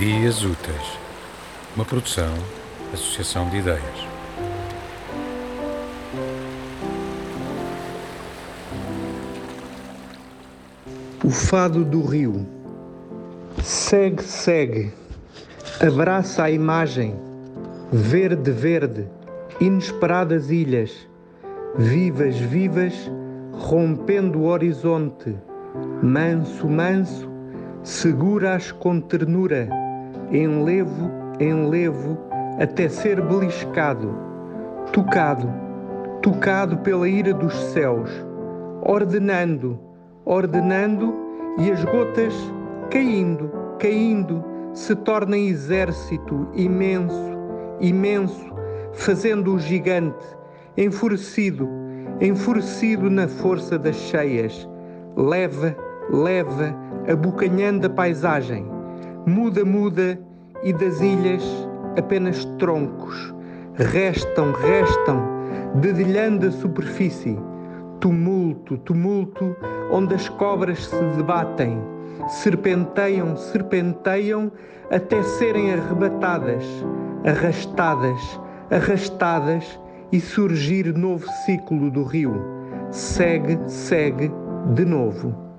Dias Úteis, uma produção, associação de ideias. O fado do rio. Segue, segue, abraça a imagem, verde, verde, inesperadas ilhas, vivas, vivas, rompendo o horizonte, manso, manso, segura-as com ternura, enlevo, enlevo, até ser beliscado, tocado, tocado pela ira dos céus, ordenando, ordenando, e as gotas caindo, caindo, se tornem exército imenso, imenso, fazendo o gigante, enfurecido, enfurecido na força das cheias, leva, leva, abocanhando a paisagem, muda, muda, e das ilhas apenas troncos, restam, restam, dedilhando a superfície, tumulto, tumulto, onde as cobras se debatem, serpenteiam, serpenteiam, até serem arrebatadas, arrastadas, arrastadas e surgir novo ciclo do rio. Segue, segue de novo.